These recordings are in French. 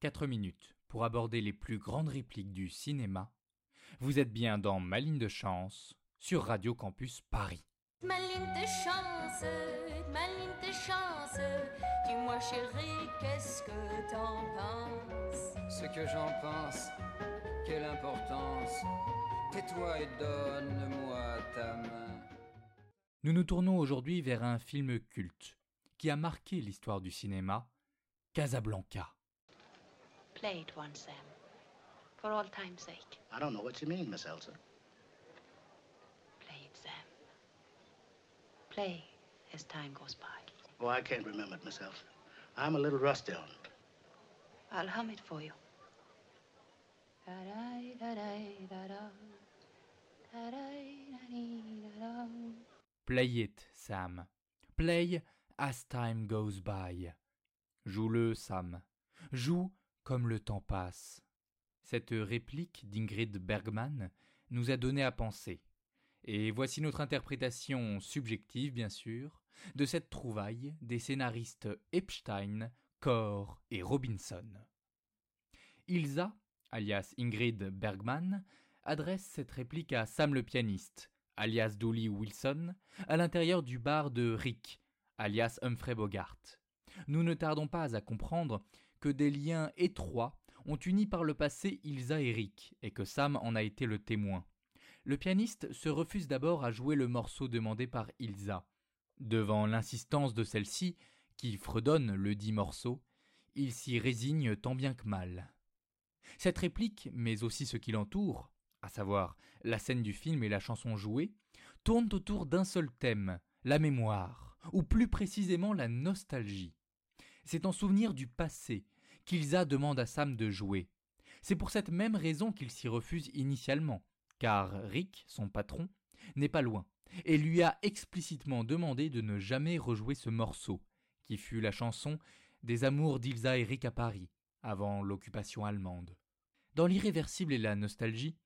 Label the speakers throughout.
Speaker 1: 4 minutes pour aborder les plus grandes répliques du cinéma. Vous êtes bien dans Ma ligne de chance sur Radio Campus Paris.
Speaker 2: Ma ligne de chance, ma ligne de chance. Dis-moi chérie, qu'est-ce que t'en penses?
Speaker 3: Ce que j'en pense, quelle importance. Tais-toi et donne-moi ta main.
Speaker 1: Nous nous tournons aujourd'hui vers un film culte qui a marqué l'histoire du cinéma, Casablanca.
Speaker 4: Play it once, Sam. For all time's sake.
Speaker 5: I don't know what you mean, Miss Elsa.
Speaker 4: Play it, Sam. Play as time goes by.
Speaker 5: Oh, I can't remember it, Miss Elsa. I'm a little rusty on it.
Speaker 4: I'll hum it for you.
Speaker 1: Play it, Sam. Play as time goes by. Joue-le, Sam. Joue comme le temps passe. Cette réplique d'Ingrid Bergman nous a donné à penser. Et voici notre interprétation subjective, bien sûr, de cette trouvaille des scénaristes Epstein, Core et Robinson. Ilsa, alias Ingrid Bergman, adresse cette réplique à Sam le pianiste, alias Dooley Wilson, à l'intérieur du bar de Rick, alias Humphrey Bogart. Nous ne tardons pas à comprendre que des liens étroits ont uni par le passé Ilsa et Rick, et que Sam en a été le témoin. Le pianiste se refuse d'abord à jouer le morceau demandé par Ilsa. Devant l'insistance de celle-ci, qui fredonne le dit morceau, il s'y résigne tant bien que mal. Cette réplique, mais aussi ce qui l'entoure, à savoir la scène du film et la chanson jouée, tournent autour d'un seul thème, la mémoire, ou plus précisément la nostalgie. C'est en souvenir du passé qu'Ilsa demande à Sam de jouer. C'est pour cette même raison qu'il s'y refuse initialement, car Rick, son patron, n'est pas loin, et lui a explicitement demandé de ne jamais rejouer ce morceau, qui fut la chanson des amours d'Ilsa et Rick à Paris, avant l'occupation allemande. Dans L'irréversible et la nostalgie,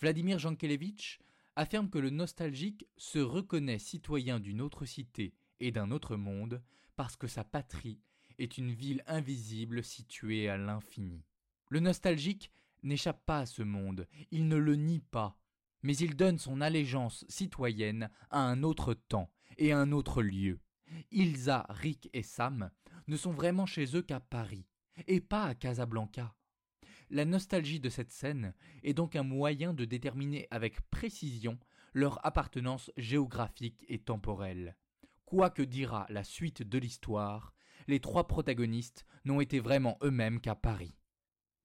Speaker 1: Vladimir Jankelevitch affirme que le nostalgique se reconnaît citoyen d'une autre cité et d'un autre monde parce que sa patrie est une ville invisible située à l'infini. Le nostalgique n'échappe pas à ce monde, il ne le nie pas, mais il donne son allégeance citoyenne à un autre temps et à un autre lieu. Ilsa, Rick et Sam ne sont vraiment chez eux qu'à Paris, et pas à Casablanca. La nostalgie de cette scène est donc un moyen de déterminer avec précision leur appartenance géographique et temporelle. Quoi que dira la suite de l'histoire, les trois protagonistes n'ont été vraiment eux-mêmes qu'à Paris.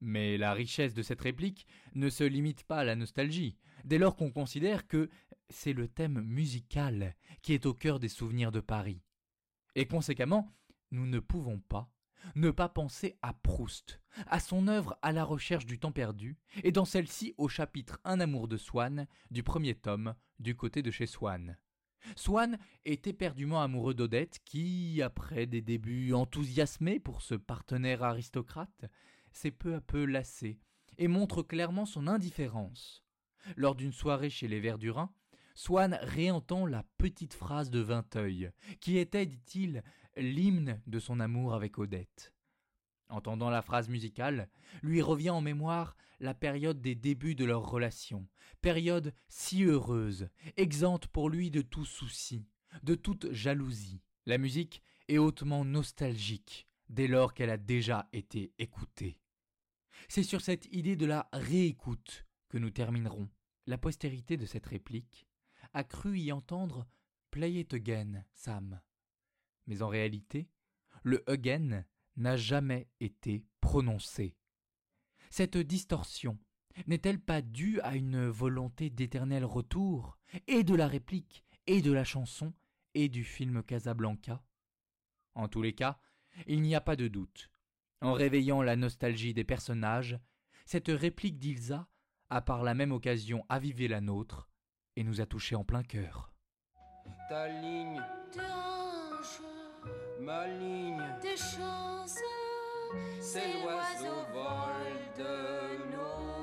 Speaker 1: Mais la richesse de cette réplique ne se limite pas à la nostalgie, dès lors qu'on considère que c'est le thème musical qui est au cœur des souvenirs de Paris. Et conséquemment, nous ne pouvons pas ne pas penser à Proust, à son œuvre à la recherche du temps perdu, et dans celle-ci au chapitre Un amour de Swann du premier tome du côté de chez Swann. Swann est éperdument amoureux d'Odette qui, après des débuts enthousiasmés pour ce partenaire aristocrate, s'est peu à peu lassé et montre clairement son indifférence. Lors d'une soirée chez les Verdurins, Swann réentend la petite phrase de Vinteuil, qui était, dit-il, l'hymne de son amour avec Odette. Entendant la phrase musicale, lui revient en mémoire la période des débuts de leur relation, période si heureuse, exempte pour lui de tout souci, de toute jalousie. La musique est hautement nostalgique, dès lors qu'elle a déjà été écoutée. C'est sur cette idée de la réécoute que nous terminerons. La postérité de cette réplique a cru y entendre Play it again, Sam. Mais en réalité, le again n'a jamais été prononcé. Cette distorsion n'est-elle pas due à une volonté d'éternel retour, et de la réplique, et de la chanson, et du film Casablanca? En tous les cas, il n'y a pas de doute. En réveillant la nostalgie des personnages, cette réplique d'Ilsa a par la même occasion avivé la nôtre et nous a touchés en plein cœur.
Speaker 3: Ta ligne,
Speaker 2: Tes hanches,
Speaker 3: ma ligne,
Speaker 2: tes chances,
Speaker 3: c'est l'oiseau vol de nos